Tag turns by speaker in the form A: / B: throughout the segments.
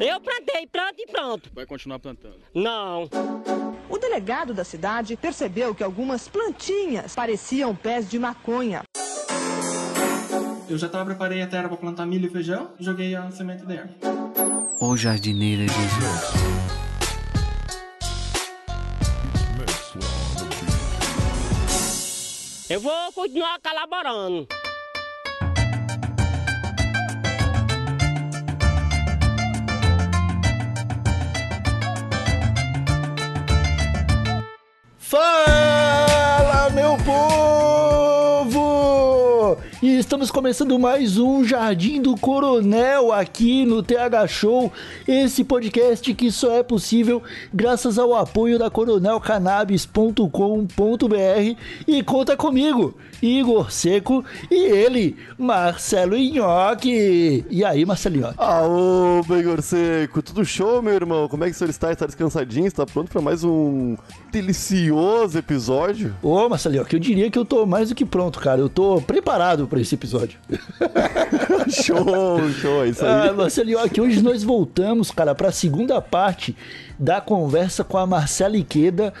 A: Eu plantei, planto e pronto.
B: Vai continuar plantando?
A: Não.
C: O delegado da cidade percebeu que algumas plantinhas pareciam pés de maconha.
D: Eu já tava, preparei a terra para plantar milho e feijão e joguei a semente dentro.
E: O jardineiro Jesus.
A: Eu vou continuar colaborando.
F: fun. E estamos começando mais um Jardim do Coronel aqui no TH Show, esse podcast que só é possível graças ao apoio da coronelcannabis.com.br e conta comigo, Igor Seco e ele, Marcelo Inhoque. E aí, Marcelo Inhoque?
G: Aô, Igor Seco, tudo show, meu irmão? Como é que o senhor está? Está descansadinho? Está pronto para mais um delicioso episódio?
F: Ô, Marcelo Inhoque, eu diria que eu tô mais do que pronto, cara. Eu tô preparado para esse episódio.
G: show, show, é isso aí.
F: Ah, Marcelo Inhoque, hoje nós voltamos, cara, para a segunda parte da conversa com a Marcela Iqueda,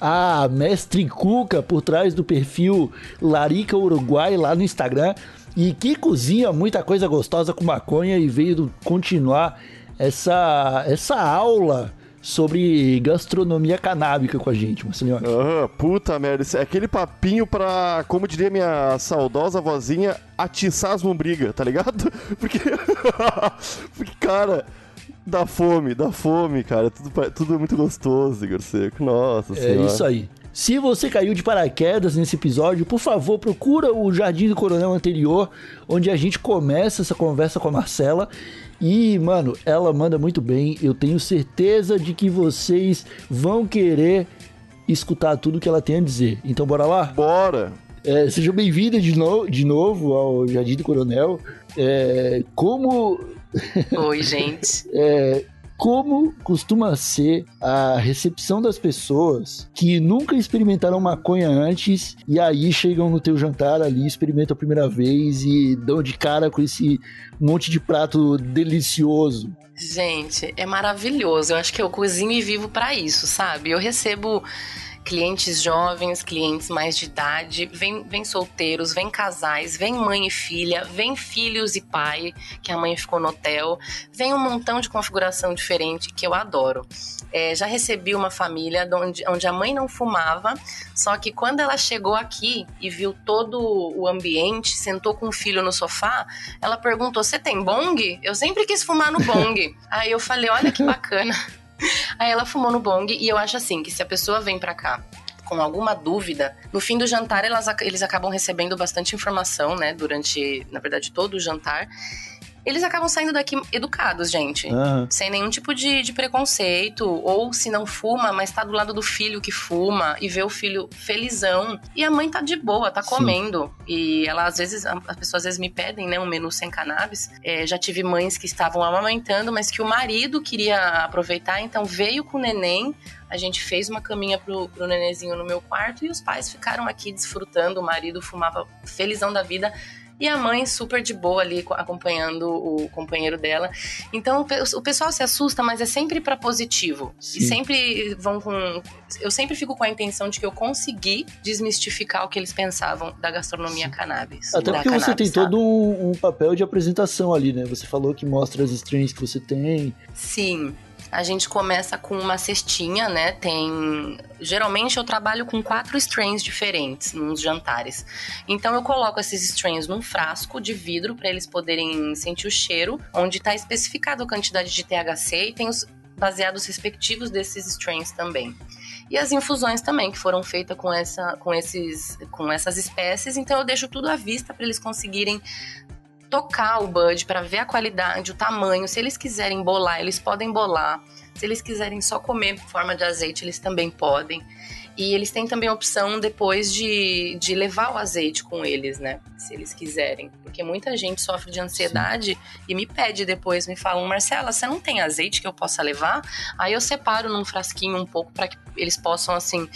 F: a mestre Cuca por trás do perfil Larica Uruguai lá no Instagram e que cozinha muita coisa gostosa com maconha e veio continuar essa, essa aula sobre gastronomia canábica com a gente, Marcelinho.
G: Ah, puta merda, é aquele papinho pra, como diria minha saudosa vozinha, atiçar as lombrigas, tá ligado? Porque, porque cara, dá fome, dá fome, cara, tudo, tudo é muito gostoso, Igor Seco, nossa
F: É
G: senhora.
F: isso aí. Se você caiu de paraquedas nesse episódio, por favor, procura o Jardim do Coronel anterior, onde a gente começa essa conversa com a Marcela. E, mano, ela manda muito bem. Eu tenho certeza de que vocês vão querer escutar tudo que ela tem a dizer. Então, bora lá?
G: Bora!
F: É, seja bem-vinda de, no de novo ao Jardim do Coronel. É, como.
H: Oi, gente.
F: É, como costuma ser a recepção das pessoas que nunca experimentaram maconha antes e aí chegam no teu jantar ali, experimentam a primeira vez e dão de cara com esse monte de prato delicioso?
H: Gente, é maravilhoso. Eu acho que eu cozinho e vivo para isso, sabe? Eu recebo clientes jovens, clientes mais de idade, vem, vem solteiros, vem casais, vem mãe e filha, vem filhos e pai, que a mãe ficou no hotel, vem um montão de configuração diferente que eu adoro. É, já recebi uma família onde, onde a mãe não fumava, só que quando ela chegou aqui e viu todo o ambiente, sentou com o filho no sofá, ela perguntou: Você tem bong? Eu sempre quis fumar no bong. Aí eu falei: Olha que bacana. Aí ela fumou no bong e eu acho assim que se a pessoa vem pra cá com alguma dúvida, no fim do jantar elas, eles acabam recebendo bastante informação, né? Durante, na verdade, todo o jantar. Eles acabam saindo daqui educados, gente.
F: Aham.
H: Sem nenhum tipo de, de preconceito. Ou se não fuma, mas tá do lado do filho que fuma e vê o filho felizão. E a mãe tá de boa, tá
F: Sim.
H: comendo. E ela, às vezes, as pessoas às vezes me pedem, né, um menu sem cannabis. É, já tive mães que estavam amamentando, mas que o marido queria aproveitar, então veio com o neném. A gente fez uma caminha pro, pro nenenzinho no meu quarto e os pais ficaram aqui desfrutando. O marido fumava felizão da vida. E a mãe super de boa ali co- acompanhando o companheiro dela. Então o pe- o pessoal se assusta, mas é sempre pra positivo.
F: Sim.
H: E sempre vão com. Eu sempre fico com a intenção de que eu consegui desmistificar o que eles pensavam da gastronomia cannabis.
F: Até porque você
H: cannabis,
F: tem
H: sabe?
F: todo um, um papel de apresentação ali, né? Você falou que mostra as strains que você tem.
H: Sim. A gente começa com uma cestinha, né? Tem. Geralmente eu trabalho com quatro strains diferentes nos jantares. Então eu coloco esses strains num frasco de vidro para eles poderem sentir o cheiro, onde está especificado a quantidade de THC e tem os baseados respectivos desses strains também. E as infusões também, que foram feitas com, essa, com, esses, com essas espécies. Então eu deixo tudo à vista para eles conseguirem tocar o bud para ver a qualidade, o tamanho. Se eles quiserem bolar, eles podem bolar. Se eles quiserem só comer em forma de azeite, eles também podem. E eles têm também a opção depois de, de levar o azeite com eles, né? Se eles quiserem. Porque muita gente sofre de ansiedade e me pede depois, me falam, Marcela, você não tem azeite que eu possa levar? Aí eu separo num frasquinho um pouco para que eles possam, assim,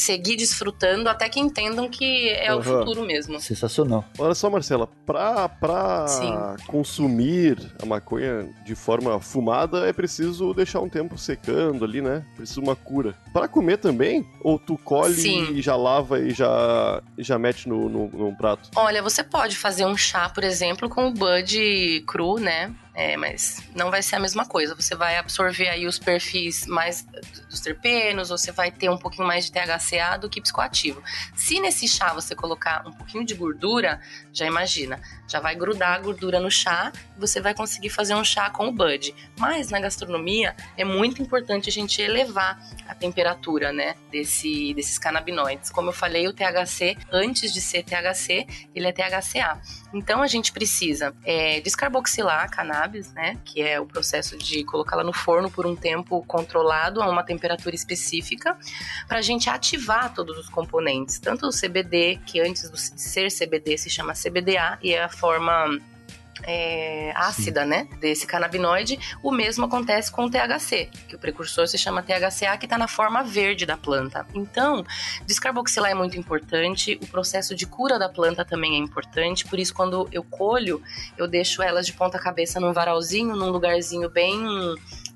H: seguir desfrutando até que entendam que é o
G: Aham.
H: futuro mesmo.
F: Sensacional.
G: Olha só, Marcela, pra, pra
H: Sim.
G: consumir a maconha de forma fumada é preciso deixar um tempo secando ali, né? Precisa uma cura. Pra comer também? Ou tu colhe
H: Sim.
G: e já lava e já, já mete no, no, num prato?
H: Olha, você pode fazer um chá, por exemplo, com o bud cru, né? É, mas não vai ser a mesma coisa. Você vai absorver aí os perfis mais dos terpenos, você vai ter um pouquinho mais de THCA do que psicoativo. Se nesse chá você colocar um pouquinho de gordura, já imagina, já vai grudar a gordura no chá e você vai conseguir fazer um chá com o bud. Mas na gastronomia é muito importante a gente elevar a temperatura, né, desse, desses canabinoides. Como eu falei, o THC, antes de ser THC, ele é THCA. Então a gente precisa é, descarboxilar a cannabis, né? Que é o processo de colocá-la no forno por um tempo controlado a uma temperatura específica, para a gente ativar todos os componentes, tanto o CBD, que antes de ser CBD se chama CBDA e é a forma é, ácida, né, desse canabinoide, o mesmo acontece com o THC, que o precursor se chama THCA, que está na forma verde da planta. Então, descarboxilar é muito importante, o processo de cura da planta também é importante, por isso quando eu colho, eu deixo elas de ponta cabeça num varalzinho, num lugarzinho bem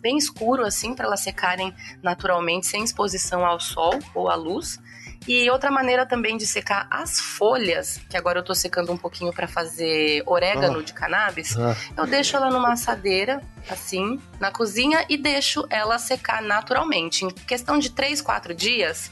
H: bem escuro assim para elas secarem naturalmente sem exposição ao sol ou à luz. E outra maneira também de secar as folhas, que agora eu tô secando um pouquinho para fazer orégano de cannabis,
F: Ah.
H: eu deixo ela numa assadeira, assim, na cozinha e deixo ela secar naturalmente. Em questão de 3, 4 dias,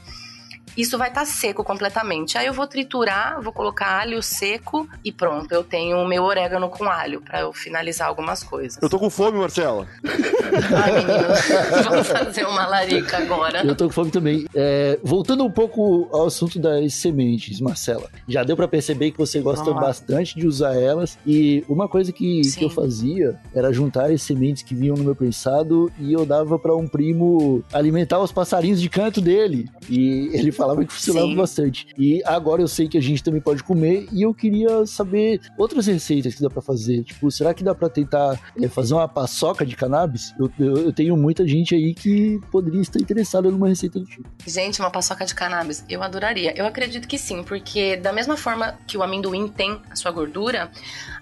H: isso vai estar seco completamente. Aí eu vou triturar, vou colocar alho seco e pronto, eu tenho o meu orégano com alho para eu finalizar algumas coisas.
G: Eu tô com fome, Marcela.
H: Ai, menino, vamos fazer uma larica agora.
F: Eu tô com fome também. É, voltando um pouco ao assunto das sementes, Marcela. Já deu pra perceber que você gosta bastante de usar elas. E uma coisa que, que eu fazia era juntar as sementes que vinham no meu prensado e eu dava pra um primo alimentar os passarinhos de canto dele. E ele falava que funcionava
H: Sim.
F: bastante. E agora eu sei que a gente também pode comer e eu queria saber outras receitas que dá pra fazer. Tipo, será que dá pra tentar é, fazer uma paçoca de cannabis? Eu, eu, eu tenho muita gente aí que poderia estar interessada numa receita do tipo.
H: Gente, uma paçoca de cannabis, eu adoraria. Eu acredito que sim, porque da mesma forma que o amendoim tem a sua gordura,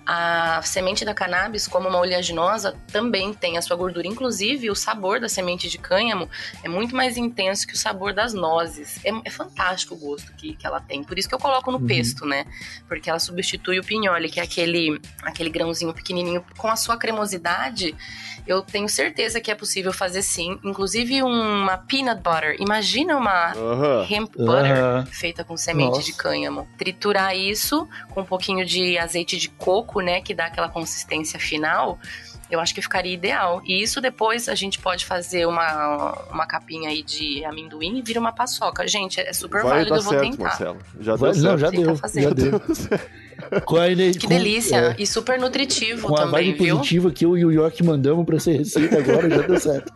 H: a semente da cannabis, como uma oleaginosa, também tem a sua gordura. Inclusive, o sabor da semente de cânhamo é muito mais intenso que o sabor das nozes. É, é fantástico o gosto que, que ela tem. Por isso que eu coloco no
F: Uhum.
H: pesto, né? Porque ela substitui o pinhole, que é aquele, aquele grãozinho pequenininho. Com a sua cremosidade, eu tenho certeza que é possível fazer sim. Inclusive uma peanut butter. Imagina uma
G: Aham.
H: hemp butter
F: Aham.
H: feita com semente
F: Nossa.
H: de cânhamo. Triturar isso com um pouquinho de azeite de coco, né, que dá aquela consistência final. Eu acho que ficaria ideal. E isso depois a gente pode fazer uma, uma capinha aí de amendoim e vira uma paçoca. Gente, é super
G: Vai
H: válido,
G: dar
H: eu vou
G: certo,
H: tentar.
G: Marcela. Já
F: Vai-
G: deu
F: não, já deu,
H: fazer.
F: já deu. Com a ener-
H: Que
F: com-
H: delícia!
F: é,
H: E super nutritivo
F: com a
H: também,
F: vibe
H: viu?
F: positiva que eu e o York mandamos pra essa receita agora, já deu certo.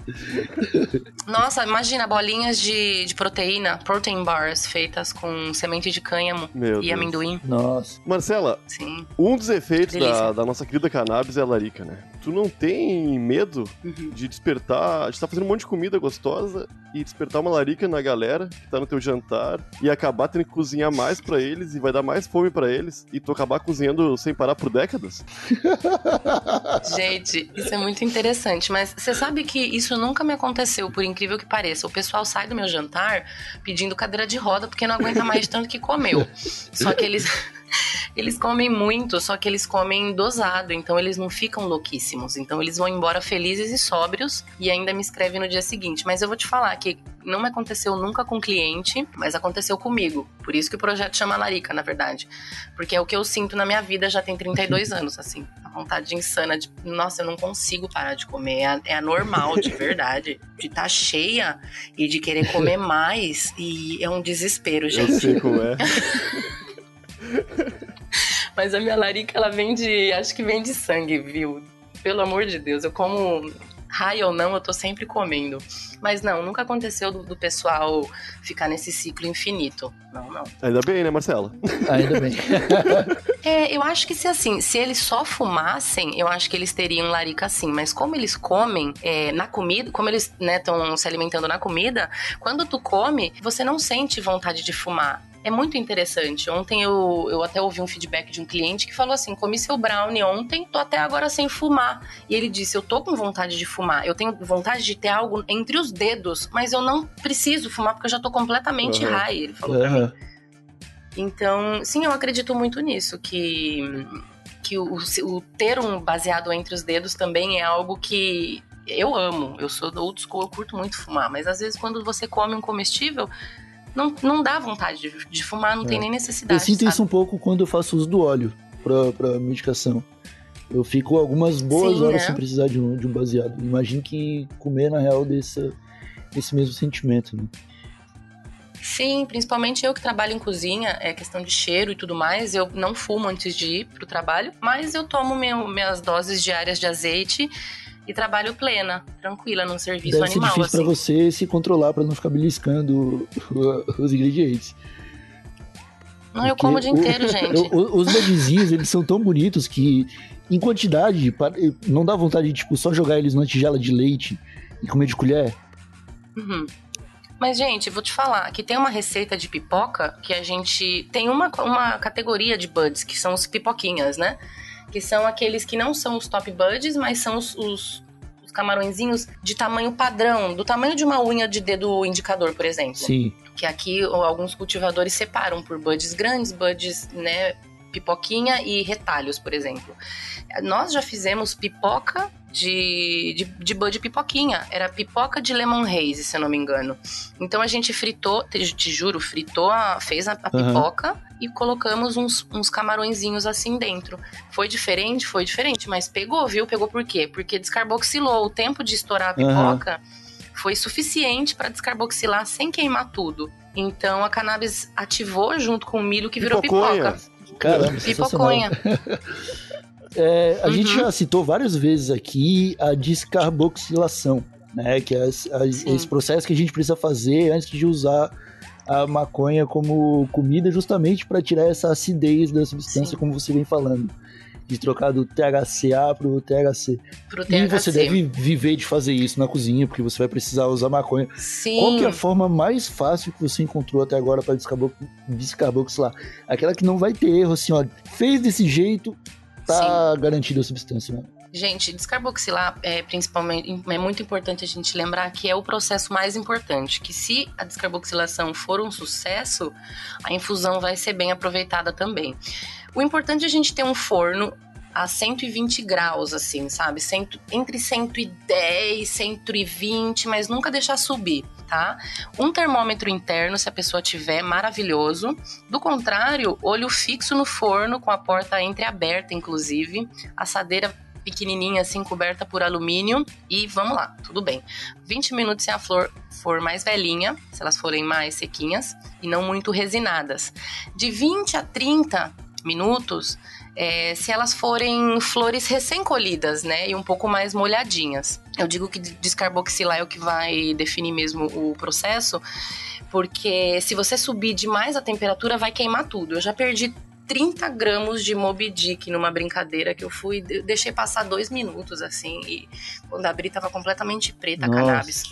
H: Nossa, imagina bolinhas de, de proteína, protein bars feitas com semente de cânhamo
G: Meu
H: e
G: Deus.
H: amendoim.
F: Nossa.
G: Marcela,
H: Sim.
G: um dos efeitos da, da nossa querida cannabis é a larica, né? Tu não tem medo
H: Uhum.
G: de despertar, de estar fazendo um monte de comida gostosa e despertar uma larica na galera que tá no teu jantar e acabar tendo que cozinhar mais pra eles e vai dar mais fome pra eles e tu acabar cozinhando sem parar por décadas?
H: Gente, isso é muito interessante, mas você sabe que isso nunca me aconteceu, por incrível que pareça. O pessoal sai do meu jantar pedindo cadeira de roda porque não aguenta mais de tanto que comeu. Só que eles eles comem muito, só que eles comem dosado, então eles não ficam louquíssimos. Então eles vão embora felizes e sóbrios e ainda me escrevem no dia seguinte. Mas eu vou te falar que não me aconteceu nunca com cliente, mas aconteceu comigo. Por isso que o projeto chama Larica, na verdade. Porque é o que eu sinto na minha vida já tem 32 anos, assim. A vontade insana de, nossa, eu não consigo parar de comer. É, é anormal, de verdade. De estar cheia e de querer comer mais. E é um desespero,
G: Eu
H: gente.
G: sei como é.
H: Mas a minha larica, ela vem de. Acho que vem de sangue, viu? Pelo amor de Deus, eu como High ou não, eu tô sempre comendo. Mas não, nunca aconteceu do, do pessoal ficar nesse ciclo infinito. Não, não.
G: Ainda bem, né, Marcela?
F: Ainda bem.
H: É, eu acho que se assim, se eles só fumassem, eu acho que eles teriam larica sim. Mas como eles comem é, na comida, como eles estão né, se alimentando na comida, quando tu come, você não sente vontade de fumar. É muito interessante. Ontem eu, eu até ouvi um feedback de um cliente que falou assim: comi seu brownie ontem, tô até agora sem fumar. E ele disse: eu tô com vontade de fumar, eu tenho vontade de ter algo entre os dedos, mas eu não preciso fumar porque eu já tô completamente
G: Uhum.
H: high. Ele falou pra
F: Aham.
H: mim. Então, sim, eu acredito muito nisso, que, que o, o ter um baseado entre os dedos também é algo que eu amo. Eu sou do old school, eu curto muito fumar, mas às vezes quando você come um comestível, não, não dá vontade de, de fumar, não tem nem necessidade.
F: Eu sinto
H: sabe?
F: isso um pouco quando eu faço uso do óleo pra, pra medicação. Eu fico algumas boas
H: Sim,
F: horas
H: é.
F: sem precisar de um, de um baseado. Imagino que comer, na real, desse, esse mesmo sentimento, né?
H: Sim, principalmente eu que trabalho em cozinha, é questão de cheiro e tudo mais. Eu não fumo antes de ir pro trabalho, mas eu tomo meu- minhas doses diárias de azeite e trabalho plena, tranquila, num serviço
F: Deve ser
H: animal.
F: difícil pra
H: assim.
F: você se controlar pra não ficar beliscando os ingredientes.
H: Não, eu
F: Porque
H: como o dia inteiro, gente.
F: o- o- os badzinhos, eles são tão bonitos que, em quantidade, não dá vontade de, tipo, só jogar eles numa tigela de leite e comer de colher.
H: Uhum. Mas, gente, vou te falar que tem uma receita de pipoca que a gente. Tem uma, uma categoria de buds, que são os pipoquinhas, né? Que são aqueles que não são os top buds, mas são os, os, os camarõezinhos de tamanho padrão, do tamanho de uma unha de dedo indicador, por exemplo.
F: Sim.
H: Que aqui alguns cultivadores separam por buds grandes, buds, né? Pipoquinha e retalhos, por exemplo. Nós já fizemos pipoca de, de, de bud pipoquinha. Era pipoca de lemon haze, se eu não me engano. Então a gente fritou, te, te juro, fritou, a, fez a, a
F: Aham.
H: pipoca e colocamos uns, uns camarõezinhos assim dentro. Foi diferente? Foi diferente, mas pegou, viu? Pegou por quê? Porque descarboxilou. O tempo de estourar a pipoca foi suficiente para descarboxilar sem queimar tudo. Então a cannabis ativou junto com o milho que virou
G: Pipoconha.
H: pipoca.
F: Caramba.
H: Pipoconha.
F: É, a
H: Uhum.
F: gente já citou várias vezes aqui a descarboxilação, né? Que é as- as-
H: Sim.
F: esse processo que a gente precisa fazer antes de usar a maconha como comida, justamente para tirar essa acidez da substância,
H: Sim.
F: como você vem falando. De trocar do THCA pro THC.
H: Pro
F: E
H: THC.
F: você deve viver de fazer isso na cozinha, porque você vai precisar usar maconha.
H: Sim.
F: Qual que é a forma mais fácil que você encontrou até agora para descarbo descarboxilar? Aquela que não vai ter erro, assim, ó. Fez desse jeito, tá garantida a substância, né?
H: Gente, descarboxilar é principalmente é muito importante a gente lembrar que é o processo mais importante. Que se a descarboxilação for um sucesso, a infusão vai ser bem aproveitada também. O importante é a gente ter um forno a 120 graus, assim, sabe? Cento, entre 110 120, mas nunca deixar subir, tá? Um termômetro interno, se a pessoa tiver, maravilhoso. Do contrário, olho fixo no forno, com a porta entreaberta, inclusive. Assadeira pequenininha, assim, coberta por alumínio. E vamos lá, tudo bem. 20 minutos se a flor for mais velhinha, se elas forem mais sequinhas e não muito resinadas. De 20 a 30 minutos, é, se elas forem flores recém-colhidas, né, e um pouco mais molhadinhas. Eu digo que descarboxilar é o que vai definir mesmo o processo, porque se você subir demais a temperatura, vai queimar tudo. Eu já perdi 30 gramas de Moby Dick numa brincadeira que eu fui, de- deixei passar dois minutos assim, e quando abri tava completamente preta a
F: Nossa.
H: cannabis.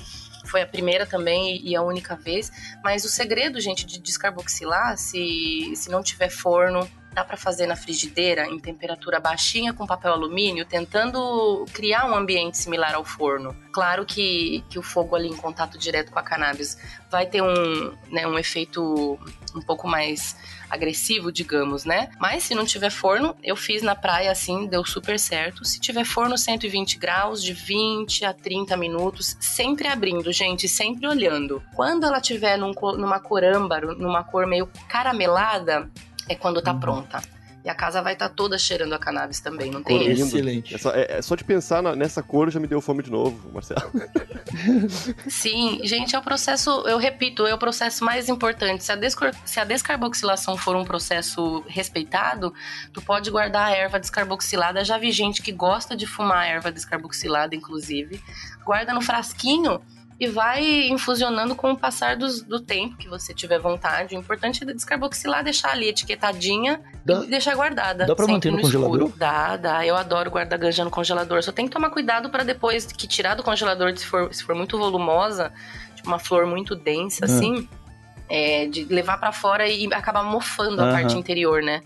H: Foi a primeira também e a única vez. Mas o segredo, gente, de descarboxilar, se, se não tiver forno, dá para fazer na frigideira em temperatura baixinha com papel alumínio, tentando criar um ambiente similar ao forno. Claro que, que o fogo ali em contato direto com a cannabis vai ter um, né, um efeito um pouco mais agressivo, digamos, né? Mas se não tiver forno, eu fiz na praia assim, deu super certo. Se tiver forno 120 graus, de 20 a 30 minutos, sempre abrindo, gente, sempre olhando. Quando ela tiver num numa cor âmbar, numa cor meio caramelada, é quando tá pronta. E a casa vai estar toda cheirando a cannabis também, não tem isso.
F: Excelente.
G: É só, é- é só de pensar na- nessa cor já me deu fome de novo, Marcelo.
H: Sim, gente, é o processo, eu repito, é o processo mais importante. Se a, se a descarboxilação for um processo respeitado, tu pode guardar a erva descarboxilada. Já vi gente que gosta de fumar a erva descarboxilada, inclusive. Guarda no frasquinho e vai infusionando com o passar dos- do tempo que você tiver vontade. O importante é descarboxilar, deixar ali etiquetadinha
F: Dá-
H: e deixar guardada.
F: dá pra manter no congelador?
H: escuro. Dá, dá. Eu adoro guardar ganja no congelador. Só tem que tomar cuidado para depois que tirar do congelador, se for, se for muito volumosa, tipo uma flor muito densa,
F: Hum.
H: assim, é, de levar para fora e acabar mofando a
F: Aham.
H: parte interior, né?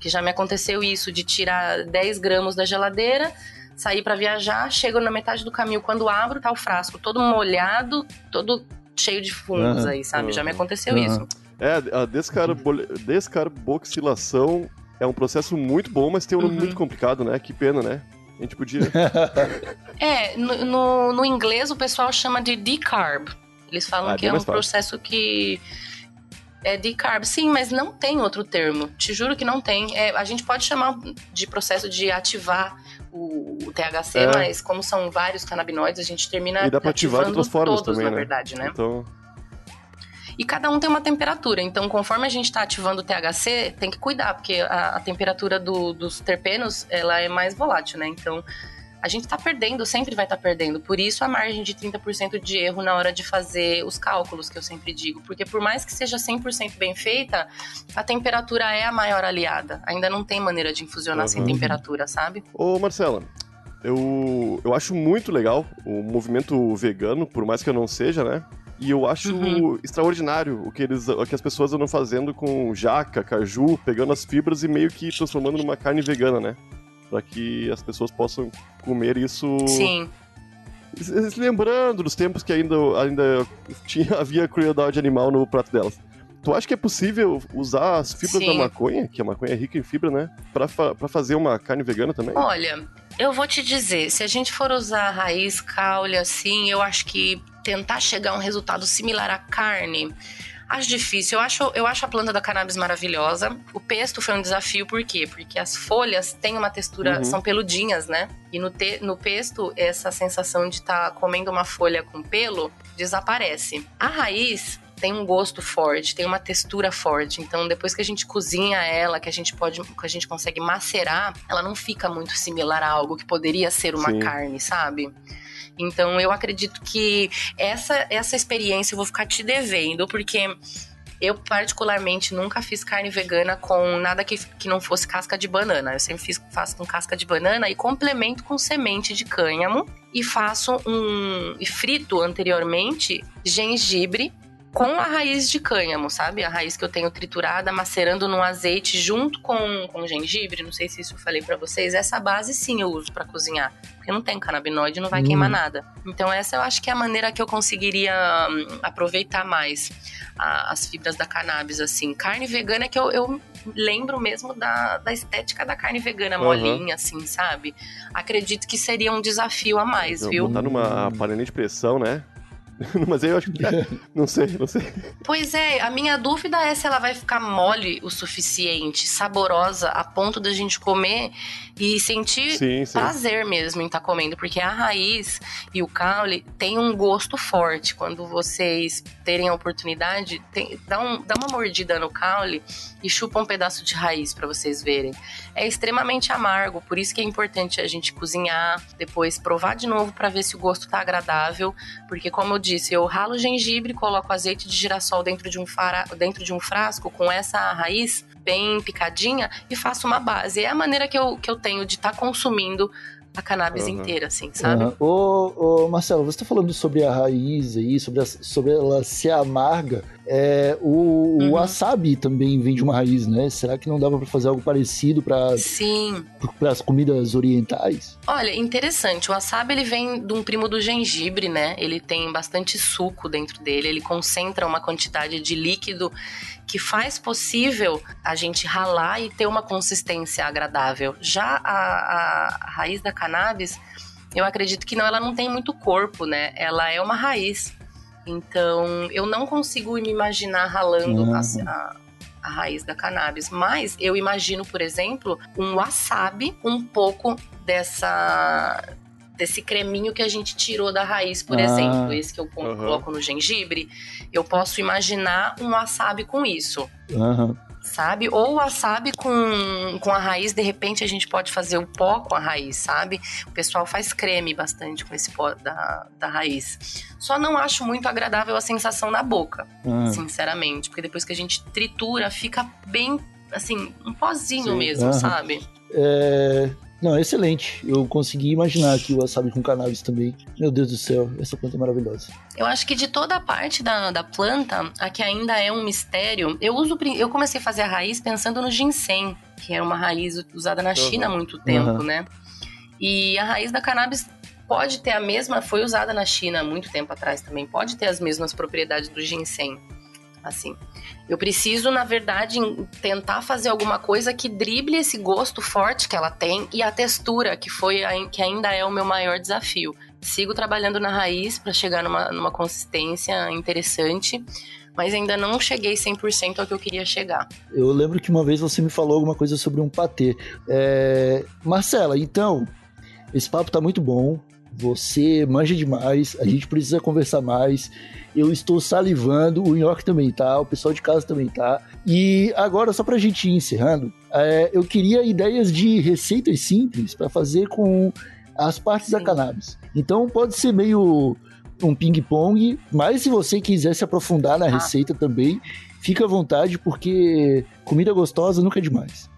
H: Que já me aconteceu isso, de tirar 10 gramas da geladeira, sair para viajar, chego na metade do caminho, quando abro, tá o frasco todo molhado, todo cheio de fungos
F: Aham.
H: aí, sabe? Já me aconteceu
F: Aham.
H: isso.
G: É, a descarbo- descarboxilação é um processo muito bom, mas tem um nome
H: Uhum.
G: muito complicado, né? Que pena, né? A gente podia.
H: É, no, no, no inglês o pessoal chama de decarb. Eles falam
G: Ah,
H: que é um processo que é decarb, sim, mas não tem outro termo. Te juro que não tem. É, a gente pode chamar de processo de ativar o, o THC,
G: É.
H: mas como são vários canabinoides, a gente termina
G: E dá pra ativar de outras formas
H: todos,
G: também,
H: na
G: né?
H: verdade, né?
G: Então,
H: E cada um tem uma temperatura. Então, conforme a gente está ativando o THC, tem que cuidar, porque a, a temperatura do- dos terpenos ela é mais volátil, né? Então, a gente está perdendo, sempre vai estar perdendo. Por isso, a margem de 30% de erro na hora de fazer os cálculos, que eu sempre digo. Porque por mais que seja 100% bem feita, a temperatura é a maior aliada. Ainda não tem maneira de infusionar sem
G: Uhum.
H: temperatura, sabe?
G: Ô, Marcela, eu, eu acho muito legal o movimento vegano, por mais que eu não seja, né? E eu acho
H: Uhum.
G: extraordinário o que, eles, o que as pessoas andam fazendo com jaca, caju, pegando as fibras e meio que transformando numa carne vegana, né? Pra que as pessoas possam comer isso.
H: Sim.
G: Lembrando dos tempos que ainda, ainda tinha, havia crueldade animal no prato delas. Tu acha que é possível usar as fibras da
H: Sim.
G: maconha, que a maconha é rica em fibra, né? Pra, fa pra fazer uma carne vegana também?
H: Olha, eu vou te dizer, se a gente for usar a raiz, caule, assim, eu acho que tentar chegar a um resultado similar à carne, acho difícil. Eu acho, eu acho a planta da cannabis maravilhosa. O pesto foi um desafio, por quê? Porque as folhas têm uma textura,
G: Uhum.
H: são peludinhas, né? E no, te, no pesto, essa sensação de estar comendo uma folha com pelo desaparece. A raiz tem um gosto forte, tem uma textura forte. Então, depois que a gente cozinha ela, que a gente pode, que a gente consegue macerar, ela não fica muito similar a algo que poderia ser uma
G: Sim.
H: carne, sabe? Então, eu acredito que essa essa experiência eu vou ficar te devendo, porque eu, particularmente, nunca fiz carne vegana com nada que, que não fosse casca de banana. Eu sempre fiz, faço com casca de banana e complemento com semente de cânhamo. E faço um. E frito anteriormente gengibre com a raiz de cânhamo, sabe? A raiz que eu tenho triturada, macerando no azeite junto com, com gengibre. Não sei se isso eu falei pra vocês. Essa base sim eu uso pra cozinhar. Porque não tem canabinoide, não vai
F: Hum.
H: queimar nada. Então, essa eu acho que é a maneira que eu conseguiria hum, aproveitar mais a- as fibras da cannabis, assim. Carne vegana é que eu, eu lembro mesmo da, da estética da carne vegana
G: Aham.
H: molinha, assim, sabe? Acredito que seria um desafio a mais,
G: Não,
H: viu?
G: Botar numa panela de pressão, né? Mas eu acho que. não sei, não sei.
H: Pois é, a minha dúvida é se ela vai ficar mole o suficiente, saborosa, a ponto da gente comer e sentir
G: Sim, sim.
H: prazer mesmo em estar comendo, porque a raiz e o caule tem um gosto forte. Quando vocês terem a oportunidade, tem- dá, um- dá uma mordida no caule e chupa um pedaço de raiz para vocês verem. É extremamente amargo, por isso que é importante a gente cozinhar, depois provar de novo para ver se o gosto tá agradável, porque como eu disse, eu ralo gengibre, coloco azeite de girassol dentro de um, fara, dentro de um frasco com essa raiz bem picadinha e faço uma base. É a maneira que eu, que eu tenho de estar consumindo a cannabis
G: Aham.
H: inteira, assim, sabe?
F: Aham. Ô, ô, Marcelo, você tá falando sobre a raiz aí, sobre, a- sobre ela ser amarga. É, o, o
H: Uhum.
F: wasabi também vem de uma raiz, né? Será que não dava pra fazer algo parecido para
H: Sim.
F: as comidas orientais?
H: Olha, interessante. O wasabi ele vem de um primo do gengibre, né? Ele tem bastante suco dentro dele, ele concentra uma quantidade de líquido que faz possível a gente ralar e ter uma consistência agradável. Já a, a raiz da cannabis, eu acredito que não, ela não tem muito corpo, né? Ela é uma raiz. Então, eu não consigo me imaginar ralando
F: Uhum.
H: a, a- a raiz da cannabis. Mas eu imagino, por exemplo, um wasabi um pouco dessa desse creminho que a gente tirou da raiz, por
F: Ah.
H: exemplo, esse que eu
G: Aham.
H: coloco no gengibre, eu posso imaginar um wasabi com isso
F: Aham.
H: sabe? Ou wasabi com, com a raiz, de repente a gente pode fazer o pó com a raiz, sabe? O pessoal faz creme bastante com esse pó da, da raiz. Só não acho muito agradável a sensação na boca,
F: Ah.
H: sinceramente, porque depois que a gente tritura, fica bem, assim, um pozinho
G: Sim.
H: mesmo, sabe?
F: É... Não, excelente. Eu consegui imaginar aqui o wasabi com cannabis também. Meu Deus do céu, essa planta é maravilhosa.
H: Eu acho que de toda a parte da, da planta, a que ainda é um mistério, eu uso eu comecei a fazer a raiz pensando no ginseng, que é uma raiz usada na China há muito tempo,
F: Uhum.
H: né? E a raiz da cannabis pode ter a mesma, foi usada na China há muito tempo atrás também, pode ter as mesmas propriedades do ginseng. Assim, eu preciso, na verdade, tentar fazer alguma coisa que drible esse gosto forte que ela tem e a textura, que foi a- que ainda é o meu maior desafio. Sigo trabalhando na raiz para chegar numa, numa consistência interessante, mas ainda não cheguei 100% ao que eu queria chegar.
F: Eu lembro que uma vez você me falou alguma coisa sobre um patê. É... Marcela, então, esse papo tá muito bom. Você manja demais, a gente precisa conversar mais. Eu estou salivando, o York também tá, o pessoal de casa também tá. E agora, só pra gente ir encerrando, é, eu queria ideias de receitas simples para fazer com as partes da
H: Sim.
F: cannabis. Então pode ser meio um ping-pong, mas se você quiser se aprofundar na
H: Ah.
F: receita também, fica à vontade, porque comida gostosa nunca é demais.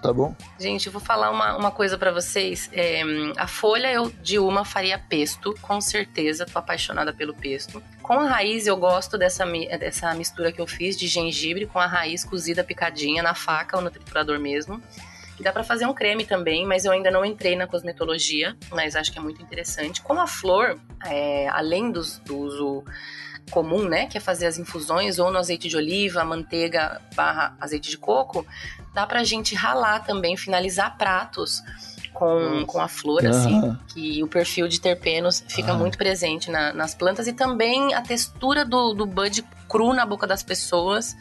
F: Tá bom?
H: Gente, eu vou falar uma, uma coisa pra vocês. É, a folha eu de uma faria pesto, com certeza. Tô apaixonada pelo pesto. Com a raiz eu gosto dessa, dessa mistura que eu fiz de gengibre com a raiz cozida picadinha na faca ou no triturador mesmo. E dá pra fazer um creme também, mas eu ainda não entrei na cosmetologia, mas acho que é muito interessante. Com a flor, é, além dos- do uso comum, né, que é fazer as infusões ou no azeite de oliva, manteiga barra azeite de coco, dá pra gente ralar também, finalizar pratos com, com a flor, assim, que o perfil de terpenos fica
F: Ah.
H: muito presente na- nas plantas e também a textura do, do bud cru na boca das pessoas.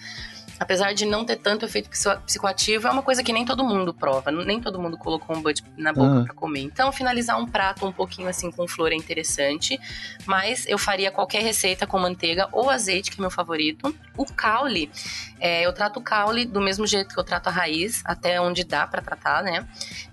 H: Apesar de não ter tanto efeito psico- psicoativo, é uma coisa que nem todo mundo prova. Nem todo mundo colocou um bud na boca
F: Ah.
H: pra comer. Então, finalizar um prato um pouquinho assim com flor é interessante. Mas eu faria qualquer receita com manteiga ou azeite, que é meu favorito. O caule, é, eu trato o caule do mesmo jeito que eu trato a raiz, até onde dá pra tratar, né?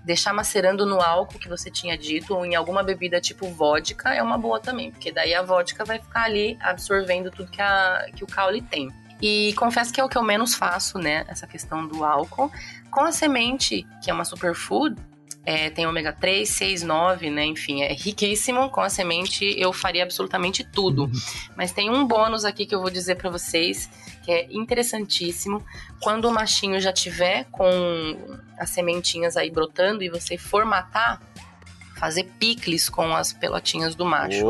H: Deixar macerando no álcool que você tinha dito, ou em alguma bebida tipo vodka, é uma boa também, porque daí a vodka vai ficar ali absorvendo tudo que, a, que o caule tem. E confesso que é o que eu menos faço, né? Essa questão do álcool. Com a semente, que é uma superfood, é, tem ômega 3, 6, 9, né? Enfim, é riquíssimo. Com a semente eu faria absolutamente tudo. Mas tem um bônus aqui que eu vou dizer pra vocês, que é interessantíssimo. Quando o machinho já tiver com as sementinhas aí brotando e você for matar, fazer picles com as pelotinhas do macho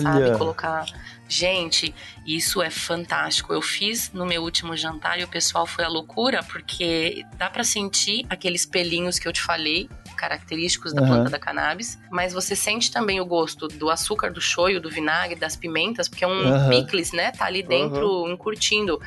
H: sabe?
F: Olha.
H: Colocar. Gente, isso é fantástico. Eu fiz no meu último jantar e o pessoal foi à loucura, porque dá pra sentir aqueles pelinhos que eu te falei, característicos da
F: Aham.
H: planta da cannabis, mas você sente também o gosto do açúcar, do shoyu, do vinagre, das pimentas, porque é um
F: Aham.
H: picles, né? Tá ali dentro, encurtindo.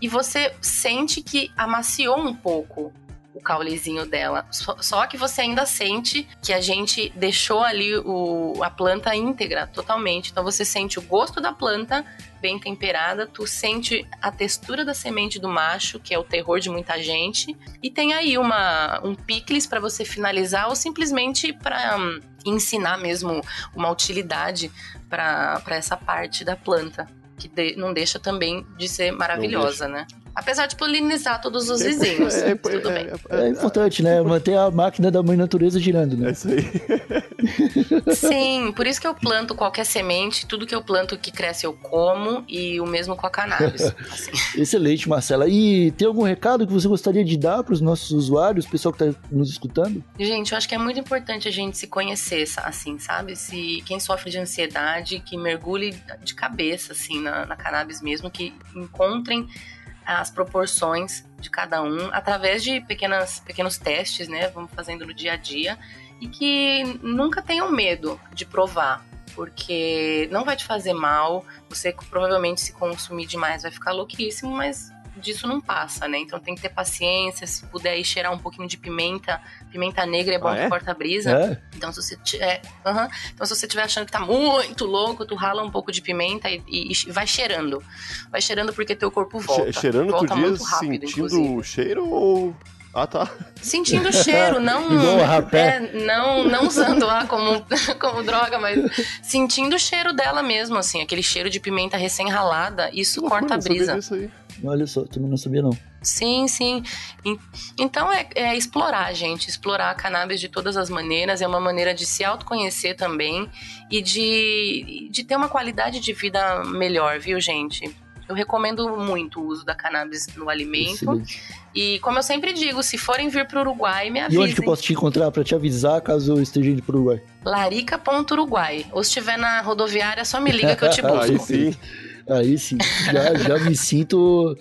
H: E você sente que amaciou um pouco o caulezinho dela. Só, só que você ainda sente que a gente deixou ali o, a planta íntegra totalmente. Então você sente o gosto da planta bem temperada, tu sente a textura da semente do macho, que é o terror de muita gente, e tem aí uma um picles para você finalizar ou simplesmente para ensinar mesmo uma utilidade para essa parte da planta. Que de- não deixa também de ser maravilhosa, né? Apesar de polinizar todos os vizinhos.
G: É,
H: tudo bem.
F: É importante, né? Manter a máquina da mãe natureza girando,
G: É
F: né?
G: isso aí.
H: Sim, por isso que eu planto qualquer semente, tudo que eu planto que cresce eu como, e o mesmo com a cannabis. assim.
F: Excelente, Marcela. E tem algum recado que você gostaria de dar para os nossos usuários, o pessoal que está nos escutando?
H: Gente, eu acho que é muito importante a gente se conhecer, assim, sabe? Se quem sofre de ansiedade, que mergulhe de cabeça, assim, na, na cannabis mesmo, que encontrem as proporções de cada um através de pequenas, pequenos testes, né? Vamos fazendo no dia a dia e que nunca tenham medo de provar, porque não vai te fazer mal. Você provavelmente se consumir demais vai ficar louquíssimo, mas disso não passa, né? Então tem que ter paciência, se puder aí cheirar um pouquinho de pimenta, pimenta negra é bom
G: Ah, é?
H: que corta a brisa.
F: É?
H: Então se você tiver, aham. então se você estiver achando que tá muito louco, tu rala um pouco de pimenta e, e- e vai cheirando. Vai cheirando porque teu corpo volta.
G: Che- cheirando tu
H: volta
G: diz
H: muito rápido,
G: sentindo
H: inclusive.
G: o cheiro ou. Ah, tá.
H: Sentindo o cheiro, não, é, não, não usando lá como, como droga, mas sentindo o cheiro dela mesmo, assim, aquele cheiro de pimenta recém-ralada, isso corta a brisa.
G: aí.
F: Olha só, também não sabia não.
H: Sim, sim. En- Então é, é explorar, gente. Explorar a cannabis de todas as maneiras. É uma maneira de se autoconhecer também e de, de ter uma qualidade de vida melhor, viu, gente? Eu recomendo muito o uso da cannabis no alimento.
F: Excelente.
H: E como eu sempre digo, se forem vir para o Uruguai, me
F: E
H: avisem.
F: onde que eu posso te encontrar pra te avisar caso eu esteja indo pro Uruguai?
H: Larica.uruguai. Ou se estiver na rodoviária, só me liga que eu te
G: Aí
H: busco.
G: sim.
F: Aí sim, já, já me sinto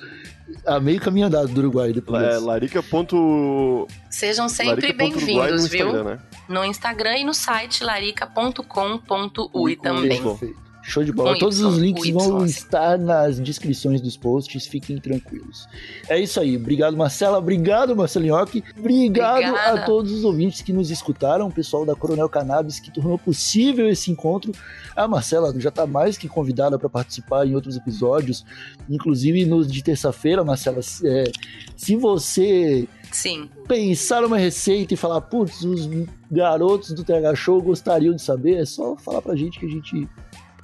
F: a meio caminho andado do Uruguai depois.
G: É, larica. ponto-
H: Sejam sempre bem-vindos, viu?
G: Instagram, né?
H: No Instagram e no site larica.com.ui também.
F: Perfeito. Show de bola.
H: Com
F: Todos
H: Y,
F: os links
H: Y,
F: vão
H: assim.
F: estar nas descrições dos posts, fiquem tranquilos. É isso aí. Obrigado, Marcela. Obrigado, Marcelinhoque. Obrigado
H: Obrigada.
F: a todos os ouvintes que nos escutaram, o pessoal da Coronel Cannabis que tornou possível esse encontro. A Marcela já está mais que convidada para participar em outros episódios, inclusive nos de terça-feira, Marcela. é, se você
H: Sim.
F: pensar numa receita e falar, putz, os garotos do TH Show gostariam de saber, é só falar pra gente que a gente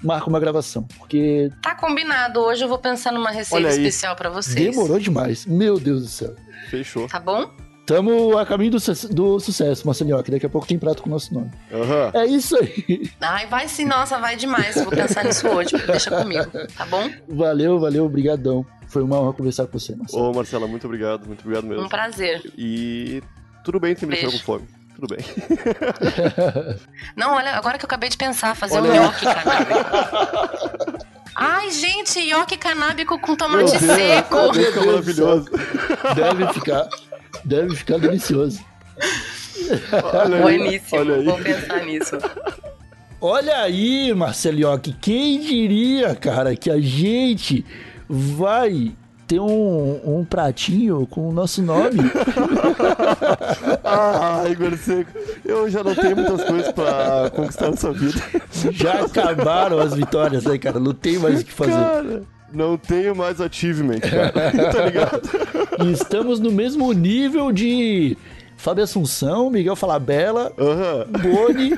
F: marca uma gravação. Porque
H: Tá combinado. Hoje eu vou pensar numa receita especial pra vocês.
F: demorou demais. Meu Deus do céu.
G: Fechou.
H: Tá bom?
F: Tamo a caminho do, su- do sucesso, Marcelinho, que daqui a pouco tem prato com o nosso nome.
G: Aham.
F: É isso aí.
H: Ai, vai sim, nossa, vai demais. Vou pensar nisso hoje. Deixa comigo, tá bom?
F: Valeu, valeu, obrigadão. Foi uma honra conversar com você, Marcelo.
G: Ô, Marcela, muito obrigado, muito obrigado mesmo.
H: Um prazer.
G: E tudo bem, tem me deixado com fome. Tudo bem.
H: Não, olha, agora que eu acabei de pensar, fazer
G: Olha
H: um nhoque canábico. Ai, gente, nhoque canábico com tomate
G: Meu Deus,
H: seco.
G: Fica maravilhoso.
F: Deve ficar, deve ficar delicioso.
G: Olha aí,
H: Bueníssimo.
G: olha aí.
H: Vou pensar nisso.
F: Olha aí, Marcelioque, quem diria, cara, que a gente vai ter um, um pratinho com o nosso nome?
G: Ah, Igor Seco, eu já não tenho muitas coisas pra conquistar nessa vida.
F: Já acabaram as vitórias, né, cara? Não tem mais o que fazer.
G: Cara, não tenho mais achievement, cara. tá ligado?
F: E estamos no mesmo nível de Fábio Assunção, Miguel Falabella,
G: Aham.
F: Boni.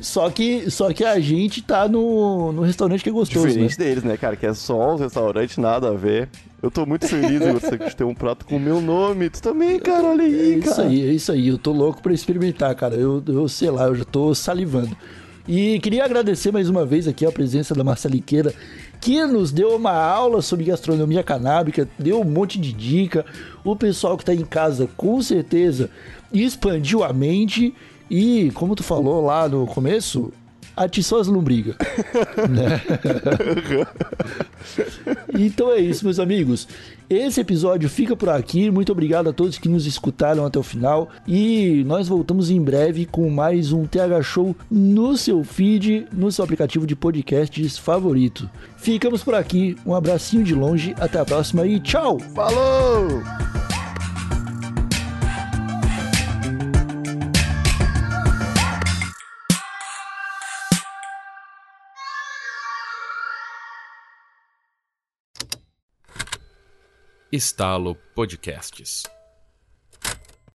F: Só que, só que a gente tá no, no restaurante que é gostoso, né?
G: Diferente deles, né, cara? Que é só um restaurante, nada a ver. Eu tô muito feliz, Seco, de ter um prato com o meu nome. Tu também, cara, olha
F: É
G: aí,
F: isso
G: cara.
F: aí, é isso aí. Eu tô louco pra experimentar, cara. Eu, eu sei lá, eu já tô salivando. E queria agradecer mais uma vez aqui a presença da Marceliqueira, que nos deu uma aula sobre gastronomia canábica, deu um monte de dica. O pessoal que tá em casa, com certeza, expandiu a mente. E, como tu falou lá no começo, atiçou as lombrigas. né? Então é isso, meus amigos. Esse episódio fica por aqui. Muito obrigado a todos que nos escutaram até o final. E nós voltamos em breve com mais um TH Show no seu feed, no seu aplicativo de podcasts favorito. Ficamos por aqui. Um abracinho de longe. Até a próxima e tchau!
G: Falou!
B: Estalo Podcasts.